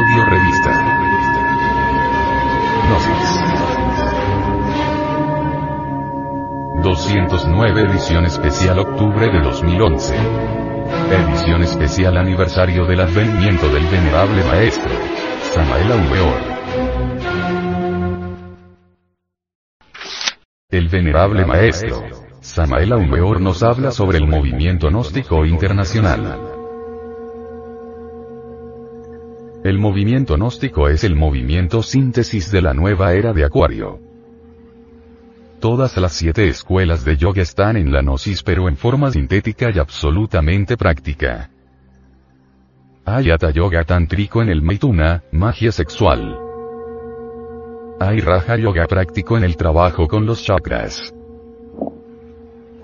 Audio Revista. Gnosis. 209 edición especial octubre de 2011. Edición especial aniversario del advenimiento del venerable maestro. Samael Aumeor. El venerable maestro. Samael Aumeor nos habla sobre el movimiento gnóstico internacional. El movimiento gnóstico es el movimiento síntesis de la nueva era de Acuario. Todas las siete escuelas de yoga están en la gnosis pero en forma sintética y absolutamente práctica. Hay Hatha Yoga tántrico en el Maituna, magia sexual. Hay Raja Yoga práctico en el trabajo con los chakras.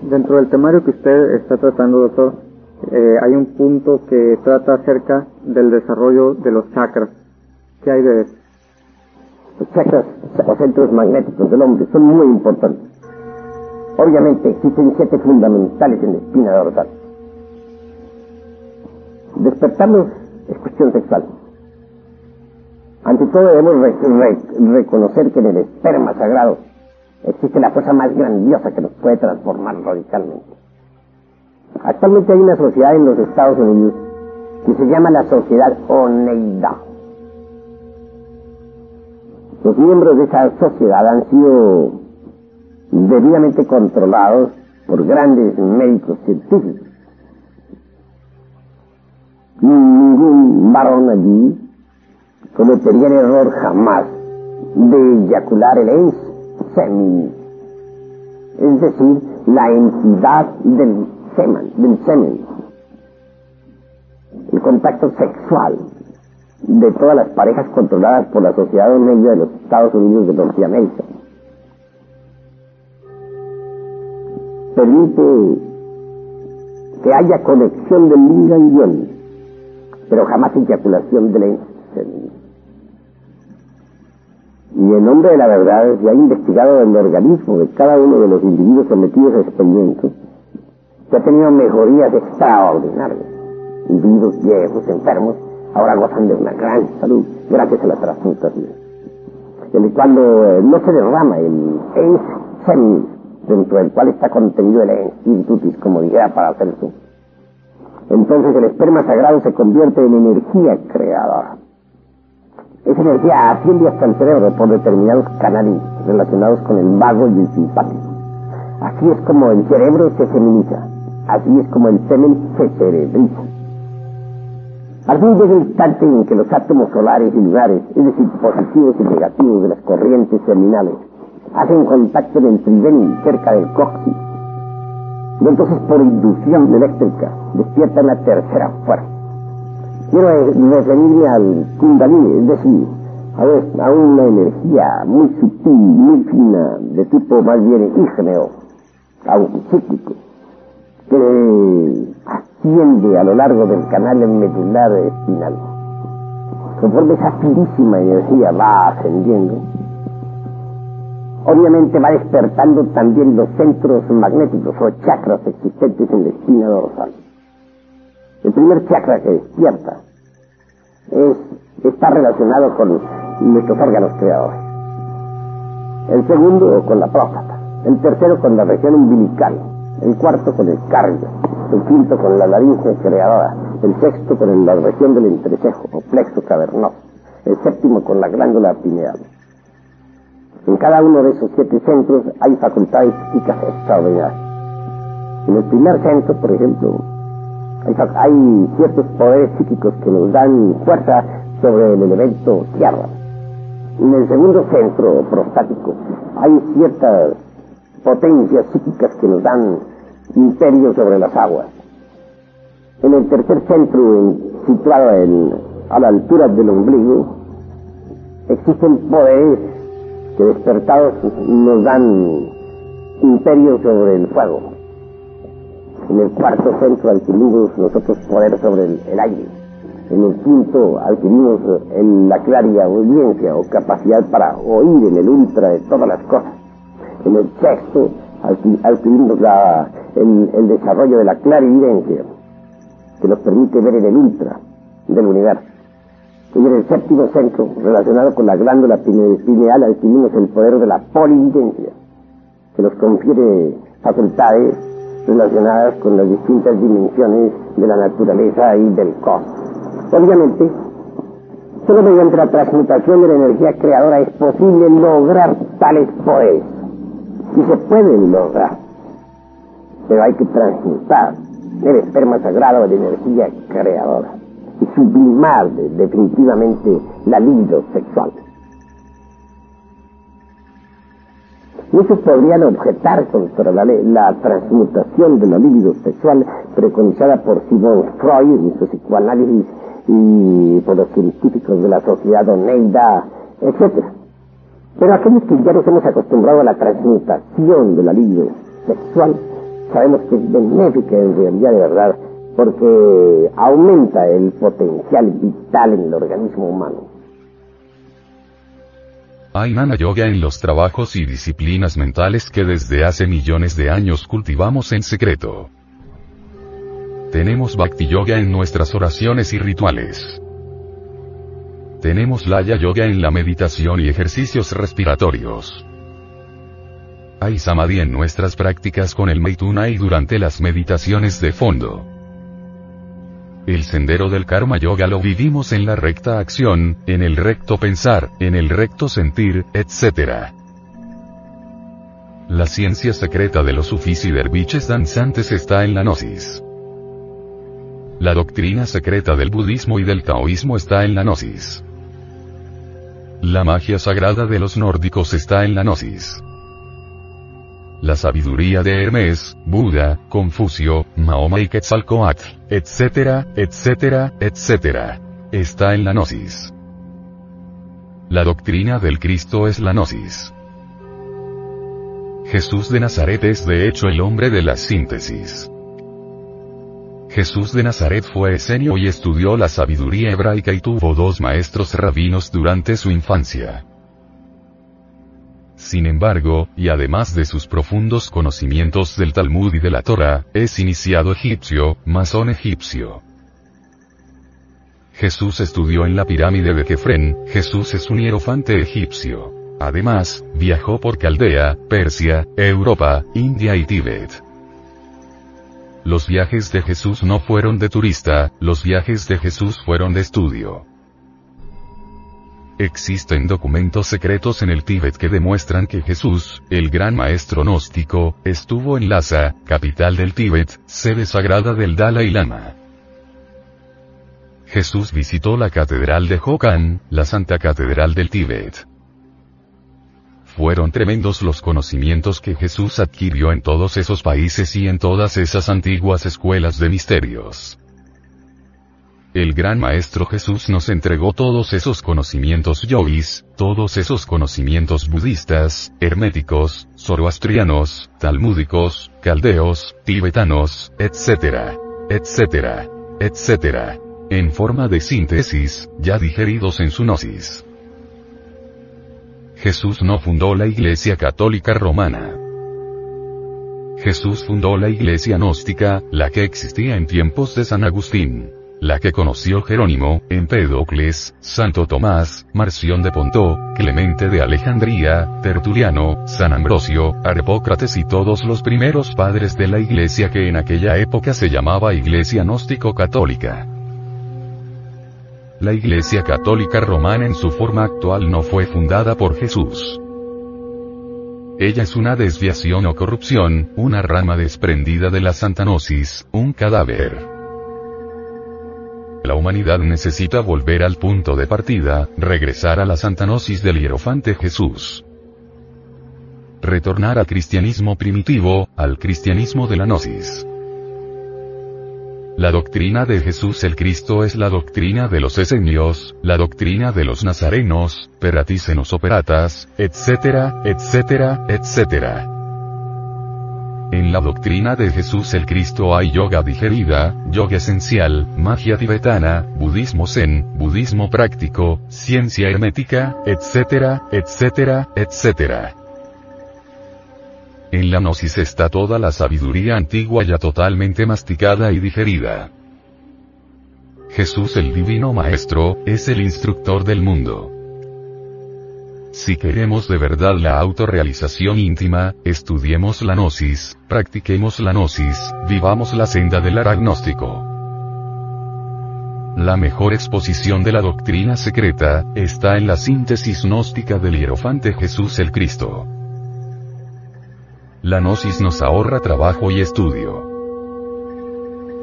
Dentro del temario que usted está tratando, doctor, eh, hay un punto que trata acerca del desarrollo de los chakras. ¿Qué hay de eso? Los chakras o centros magnéticos del hombre son muy importantes. Obviamente existen siete fundamentales en la espina dorsal. Despertarlos es cuestión sexual. Ante todo debemos reconocer que en el esperma sagrado existe la fuerza más grandiosa que nos puede transformar radicalmente. Actualmente hay una sociedad en los Estados Unidos que se llama la Sociedad Oneida. Los miembros de esa sociedad han sido debidamente controlados por grandes médicos científicos. Ningún varón allí cometería el error jamás de eyacular el semen, es decir, la entidad del semen, del semen, el contacto sexual de todas las parejas controladas por la Sociedad Media de los Estados Unidos de Norteamérica. Permite que haya conexión del yin pero jamás eyaculación del semen. Y en nombre de la verdad se ha investigado el organismo de cada uno de los individuos sometidos a experimentos que ha tenido mejorías extraordinarias. Individuos viejos, enfermos, ahora gozan de una gran salud gracias a la transmutación. Cuando eh, no se derrama el semen dentro del cual está contenido el ens como dijera para hacer entonces el esperma sagrado se convierte en energía creadora. Esa energía asciende hasta el cerebro por determinados canales relacionados con el vago y el simpático. Así es como el cerebro se feminiza. Así es como el semen se cerebriza. Al fin llega el instante en que los átomos solares y lunares, es decir, positivos y negativos de las corrientes terminales, hacen contacto en el cerca del coxis. Y entonces por inducción eléctrica despiertan la tercera fuerza. Quiero referirme al kundalini, es decir, a, una energía muy sutil, muy fina, de tipo más bien ígneo, aunque cíclico que asciende a lo largo del canal medular espinal. Conforme esa finísima energía va ascendiendo, obviamente va despertando también los centros magnéticos o chakras existentes en la espina dorsal. El primer chakra que despierta es, está relacionado con nuestros órganos creadores. El segundo con la próstata. El tercero con la región umbilical el cuarto con el cardio, el quinto con la laringe creadora, el sexto con la región del entrecejo o plexo cavernoso, el séptimo con la glándula pineal. En cada uno de esos siete centros hay facultades psíquicas extraordinarias. En el primer centro, por ejemplo, hay, hay ciertos poderes psíquicos que nos dan fuerza sobre el elemento tierra. En el segundo centro prostático hay ciertas potencias psíquicas que nos dan imperio sobre las aguas. En el tercer centro, situado a la altura del ombligo, existen poderes que despertados nos dan imperio sobre el fuego. En el cuarto centro adquirimos nosotros poder sobre el, aire. En el quinto adquirimos la claria audiencia o capacidad para oír en el ultra de todas las cosas en el sexto adquirimos el, desarrollo de la clarividencia, que nos permite ver en el ultra del universo. Y en el séptimo centro, relacionado con la glándula pineal, adquirimos el poder de la polividencia, que nos confiere facultades relacionadas con las distintas dimensiones de la naturaleza y del cosmos. Obviamente, solo mediante la transmutación de la energía creadora es posible lograr tales poderes. Y se pueden lograr, pero hay que transmutar el esperma sagrado de energía creadora y sublimar definitivamente la libido sexual. Muchos podrían objetar contra la, la transmutación de la libido sexual preconizada por Simon Freud en su psicoanálisis y por los científicos de la sociedad Oneida, etc. Pero aquellos que ya nos hemos acostumbrado a la transmutación de la libido sexual, sabemos que es benéfica en realidad de verdad, porque aumenta el potencial vital en el organismo humano. Hay yoga en los trabajos y disciplinas mentales que desde hace millones de años cultivamos en secreto. Tenemos Bhakti Yoga en nuestras oraciones y rituales. Tenemos Laya Yoga en la meditación y ejercicios respiratorios. Hay Samadhi en nuestras prácticas con el Maituna y durante las meditaciones de fondo. El sendero del karma yoga lo vivimos en la recta acción, en el recto pensar, en el recto sentir, etc. La ciencia secreta de los sufis y derviches danzantes está en la gnosis. La doctrina secreta del budismo y del taoísmo está en la gnosis. La magia sagrada de los nórdicos está en la gnosis. La sabiduría de Hermes, Buda, Confucio, Mahoma y Quetzalcoatl, etcétera, etcétera, etcétera. Está en la gnosis. La doctrina del Cristo es la gnosis. Jesús de Nazaret es de hecho el hombre de la síntesis. Jesús de Nazaret fue esenio y estudió la sabiduría hebraica y tuvo dos maestros rabinos durante su infancia. Sin embargo, y además de sus profundos conocimientos del Talmud y de la Torah, es iniciado egipcio, masón egipcio. Jesús estudió en la pirámide de Kefren, Jesús es un hierofante egipcio. Además, viajó por Caldea, Persia, Europa, India y Tíbet. Los viajes de Jesús no fueron de turista, los viajes de Jesús fueron de estudio. Existen documentos secretos en el Tíbet que demuestran que Jesús, el gran maestro gnóstico, estuvo en Lhasa, capital del Tíbet, sede sagrada del Dalai Lama. Jesús visitó la catedral de Hokan, la Santa Catedral del Tíbet. Fueron tremendos los conocimientos que Jesús adquirió en todos esos países y en todas esas antiguas escuelas de misterios. El gran maestro Jesús nos entregó todos esos conocimientos yogis, todos esos conocimientos budistas, herméticos, zoroastrianos, talmúdicos, caldeos, tibetanos, etc. etc. etc. En forma de síntesis, ya digeridos en su gnosis. Jesús no fundó la Iglesia Católica Romana. Jesús fundó la Iglesia Gnóstica, la que existía en tiempos de San Agustín la que conoció Jerónimo, Empédocles, Santo Tomás, Marción de Pontó, Clemente de Alejandría, Tertuliano, San Ambrosio, Arpócrates y todos los primeros padres de la iglesia que en aquella época se llamaba Iglesia Gnóstico-Católica. La Iglesia Católica Romana en su forma actual no fue fundada por Jesús. Ella es una desviación o corrupción, una rama desprendida de la Santanosis, un cadáver. La humanidad necesita volver al punto de partida, regresar a la santanosis del hierofante Jesús. Retornar al cristianismo primitivo, al cristianismo de la gnosis. La doctrina de Jesús el Cristo es la doctrina de los esenios, la doctrina de los nazarenos, peratícenos operatas, etcétera, etcétera, etcétera. En la doctrina de Jesús el Cristo hay yoga digerida, yoga esencial, magia tibetana, budismo zen, budismo práctico, ciencia hermética, etcétera, etcétera, etcétera. En la gnosis está toda la sabiduría antigua ya totalmente masticada y digerida. Jesús el Divino Maestro, es el instructor del mundo. Si queremos de verdad la autorrealización íntima, estudiemos la gnosis, practiquemos la gnosis, vivamos la senda del agnóstico. La mejor exposición de la doctrina secreta, está en la síntesis gnóstica del hierofante Jesús el Cristo. La gnosis nos ahorra trabajo y estudio.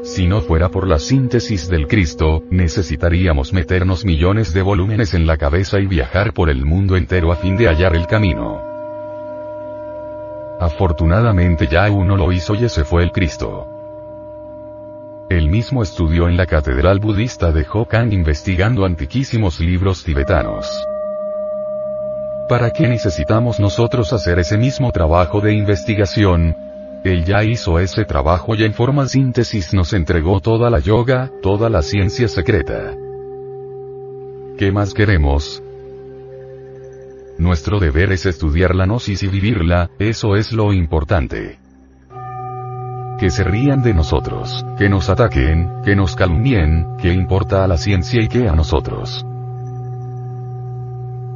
Si no fuera por la síntesis del Cristo, necesitaríamos meternos millones de volúmenes en la cabeza y viajar por el mundo entero a fin de hallar el camino. Afortunadamente ya uno lo hizo y ese fue el Cristo. Él mismo estudió en la catedral budista de Hokan investigando antiquísimos libros tibetanos. ¿Para qué necesitamos nosotros hacer ese mismo trabajo de investigación? Él ya hizo ese trabajo y en forma síntesis nos entregó toda la yoga, toda la ciencia secreta. ¿Qué más queremos? Nuestro deber es estudiar la gnosis y vivirla, eso es lo importante. Que se rían de nosotros, que nos ataquen, que nos calumnien, que importa a la ciencia y que a nosotros.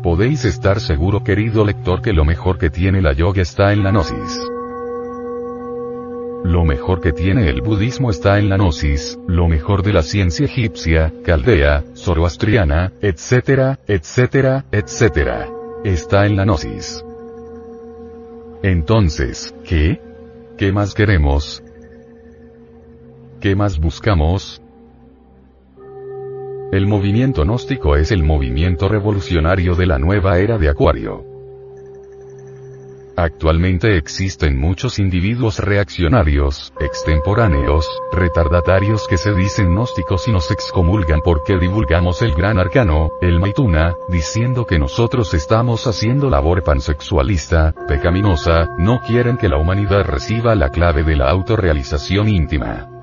Podéis estar seguro querido lector que lo mejor que tiene la yoga está en la gnosis. Lo mejor que tiene el budismo está en la gnosis, lo mejor de la ciencia egipcia, caldea, zoroastriana, etcétera, etcétera, etcétera. Está en la gnosis. Entonces, ¿qué? ¿Qué más queremos? ¿Qué más buscamos? El movimiento gnóstico es el movimiento revolucionario de la nueva era de Acuario. Actualmente existen muchos individuos reaccionarios, extemporáneos, retardatarios que se dicen gnósticos y nos excomulgan porque divulgamos el gran arcano, el Maituna, diciendo que nosotros estamos haciendo labor pansexualista, pecaminosa, no quieren que la humanidad reciba la clave de la autorrealización íntima.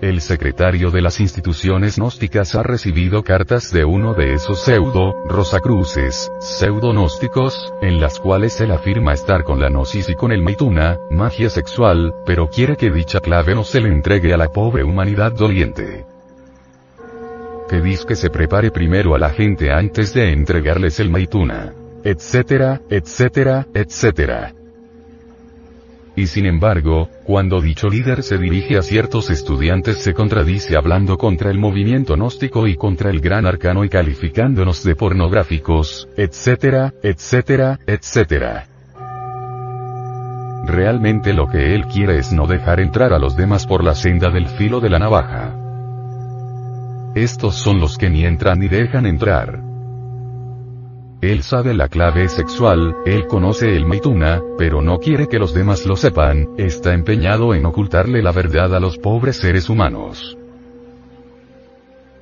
El secretario de las instituciones gnósticas ha recibido cartas de uno de esos pseudo, rosacruces, pseudo gnósticos, en las cuales él afirma estar con la gnosis y con el maituna, magia sexual, pero quiere que dicha clave no se le entregue a la pobre humanidad doliente. Que dice que se prepare primero a la gente antes de entregarles el maituna. Etcétera, etcétera, etcétera. Y sin embargo, cuando dicho líder se dirige a ciertos estudiantes se contradice hablando contra el movimiento gnóstico y contra el gran arcano y calificándonos de pornográficos, etcétera, etcétera, etcétera. Realmente lo que él quiere es no dejar entrar a los demás por la senda del filo de la navaja. Estos son los que ni entran ni dejan entrar. Él sabe la clave sexual, él conoce el Maituna, pero no quiere que los demás lo sepan, está empeñado en ocultarle la verdad a los pobres seres humanos.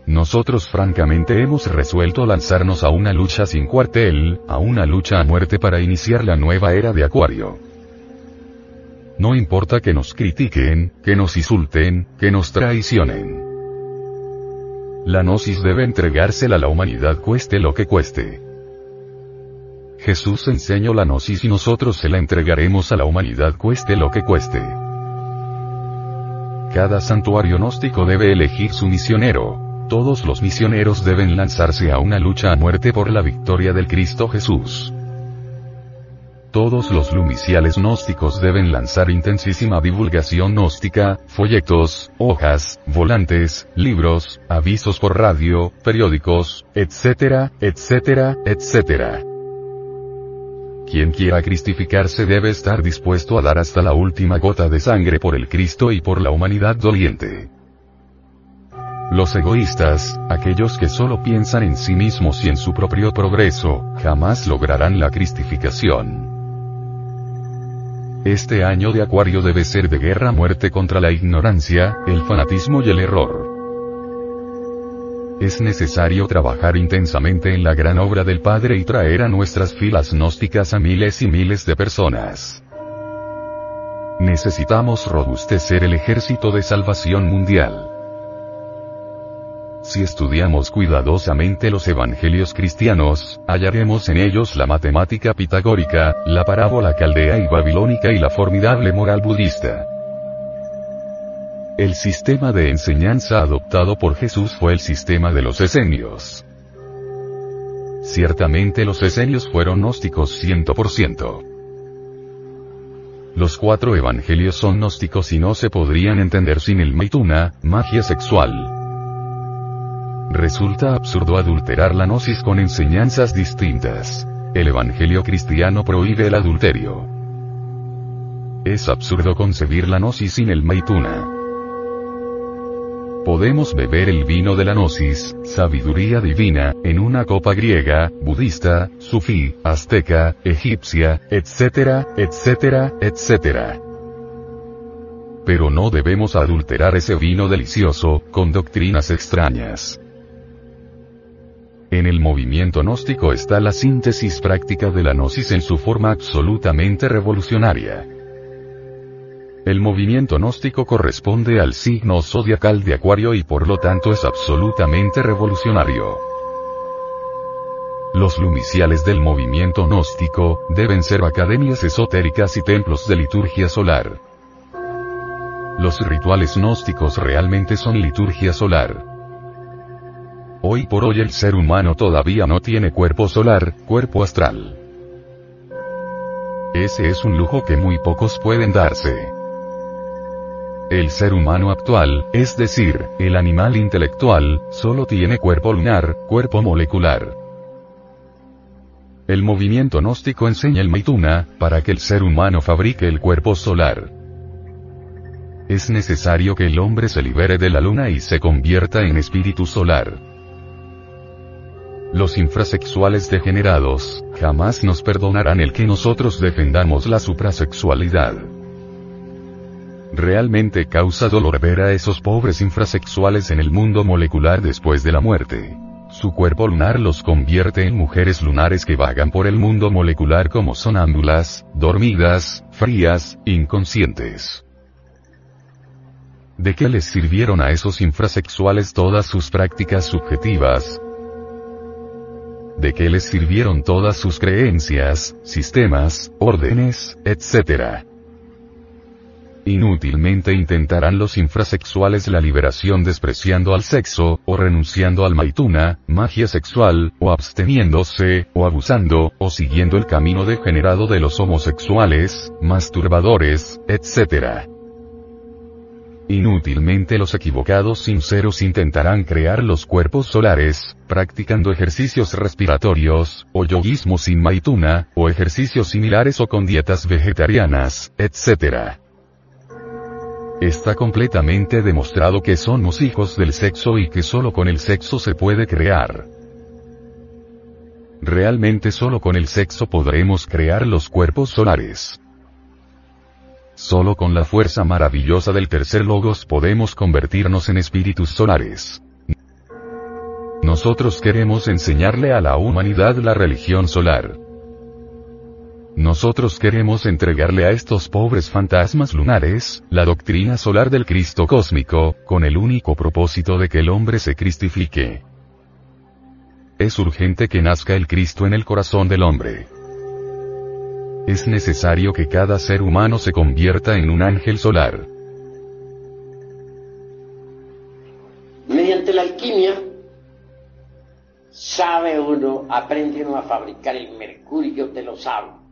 Nosotros francamente hemos resuelto lanzarnos a una lucha sin cuartel, a una lucha a muerte para iniciar la nueva era de Acuario. No importa que nos critiquen, que nos insulten, que nos traicionen. La gnosis debe entregársela a la humanidad cueste lo que cueste. Jesús enseñó la gnosis y nosotros se la entregaremos a la humanidad cueste lo que cueste. Cada santuario gnóstico debe elegir su misionero. Todos los misioneros deben lanzarse a una lucha a muerte por la victoria del Cristo Jesús. Todos los lumiciales gnósticos deben lanzar intensísima divulgación gnóstica, folletos, hojas, volantes, libros, avisos por radio, periódicos, etcétera, etcétera, etcétera. Quien quiera cristificarse debe estar dispuesto a dar hasta la última gota de sangre por el Cristo y por la humanidad doliente. Los egoístas, aquellos que solo piensan en sí mismos y en su propio progreso, jamás lograrán la cristificación. Este año de Acuario debe ser de guerra-muerte contra la ignorancia, el fanatismo y el error. Es necesario trabajar intensamente en la gran obra del Padre y traer a nuestras filas gnósticas a miles y miles de personas. Necesitamos robustecer el ejército de salvación mundial. Si estudiamos cuidadosamente los evangelios cristianos, hallaremos en ellos la matemática pitagórica, la parábola caldea y babilónica y la formidable moral budista. El sistema de enseñanza adoptado por Jesús fue el sistema de los esenios. Ciertamente los esenios fueron gnósticos 100%. Los cuatro evangelios son gnósticos y no se podrían entender sin el maituna, magia sexual. Resulta absurdo adulterar la gnosis con enseñanzas distintas. El evangelio cristiano prohíbe el adulterio. Es absurdo concebir la gnosis sin el maituna. Podemos beber el vino de la gnosis, sabiduría divina, en una copa griega, budista, sufí, azteca, egipcia, etcétera, etcétera, etcétera. Pero no debemos adulterar ese vino delicioso, con doctrinas extrañas. En el movimiento gnóstico está la síntesis práctica de la gnosis en su forma absolutamente revolucionaria. El movimiento gnóstico corresponde al signo zodiacal de Acuario y por lo tanto es absolutamente revolucionario. Los lumiciales del movimiento gnóstico deben ser academias esotéricas y templos de liturgia solar. Los rituales gnósticos realmente son liturgia solar. Hoy por hoy el ser humano todavía no tiene cuerpo solar, cuerpo astral. Ese es un lujo que muy pocos pueden darse. El ser humano actual, es decir, el animal intelectual, solo tiene cuerpo lunar, cuerpo molecular. El movimiento gnóstico enseña el Maituna, para que el ser humano fabrique el cuerpo solar. Es necesario que el hombre se libere de la luna y se convierta en espíritu solar. Los infrasexuales degenerados, jamás nos perdonarán el que nosotros defendamos la suprasexualidad. Realmente causa dolor ver a esos pobres infrasexuales en el mundo molecular después de la muerte. Su cuerpo lunar los convierte en mujeres lunares que vagan por el mundo molecular como sonámbulas, dormidas, frías, inconscientes. ¿De qué les sirvieron a esos infrasexuales todas sus prácticas subjetivas? ¿De qué les sirvieron todas sus creencias, sistemas, órdenes, etcétera? Inútilmente intentarán los infrasexuales la liberación despreciando al sexo, o renunciando al maituna, magia sexual, o absteniéndose, o abusando, o siguiendo el camino degenerado de los homosexuales, masturbadores, etc. Inútilmente los equivocados sinceros intentarán crear los cuerpos solares, practicando ejercicios respiratorios, o yoguismo sin maituna, o ejercicios similares o con dietas vegetarianas, etc. Está completamente demostrado que somos hijos del sexo y que solo con el sexo se puede crear. Realmente solo con el sexo podremos crear los cuerpos solares. Solo con la fuerza maravillosa del tercer logos podemos convertirnos en espíritus solares. Nosotros queremos enseñarle a la humanidad la religión solar. Nosotros queremos entregarle a estos pobres fantasmas lunares, la doctrina solar del Cristo cósmico, con el único propósito de que el hombre se cristifique. Es urgente que nazca el Cristo en el corazón del hombre. Es necesario que cada ser humano se convierta en un ángel solar. Mediante la alquimia, sabe uno, aprende uno a fabricar el mercurio de los sabios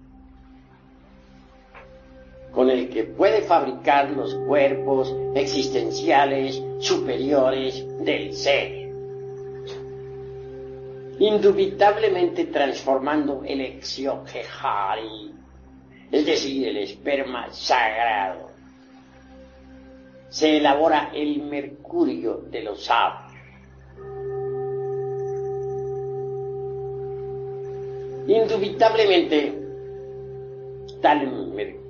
con el que puede fabricar los cuerpos existenciales superiores del ser, indubitablemente transformando el exioquejari, es decir, el esperma sagrado. Se elabora el mercurio de los sabios. Indubitablemente, tal mercurio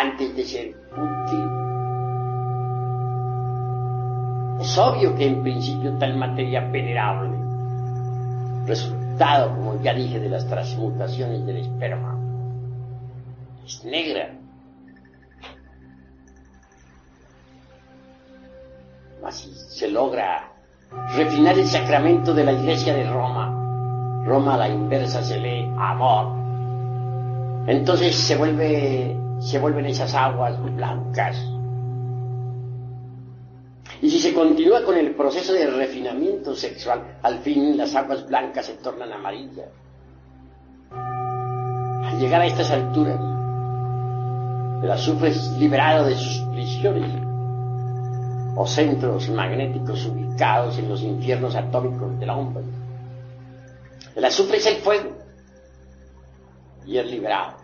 antes de ser útil. Es obvio que en principio tal materia venerable, resultado, como ya dije, de las transmutaciones del esperma, es negra. Así se logra refinar el sacramento de la iglesia de Roma. Roma a la inversa se lee amor. Entonces se vuelve, se vuelven esas aguas blancas y si se continúa con el proceso de refinamiento sexual, al fin las aguas blancas se tornan amarillas. Al llegar a estas alturas, el azufre es liberado de sus prisiones o centros magnéticos ubicados en los infiernos atómicos del hombre. El azufre es el fuego y es liberado.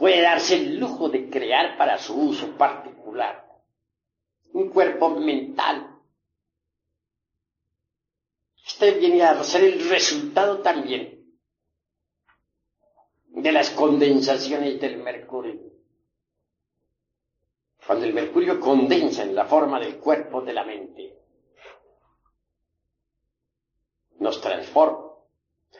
puede darse el lujo de crear para su uso particular un cuerpo mental. Este viene a ser el resultado también de las condensaciones del mercurio. Cuando el mercurio condensa en la forma del cuerpo de la mente, nos transforma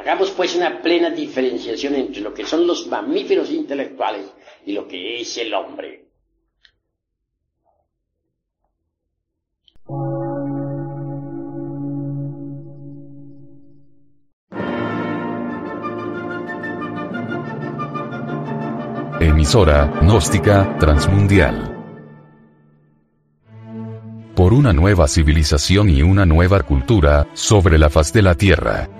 Hagamos pues una plena diferenciación entre lo que son los mamíferos intelectuales y lo que es el hombre. Emisora gnóstica transmundial. Por una nueva civilización y una nueva cultura sobre la faz de la Tierra.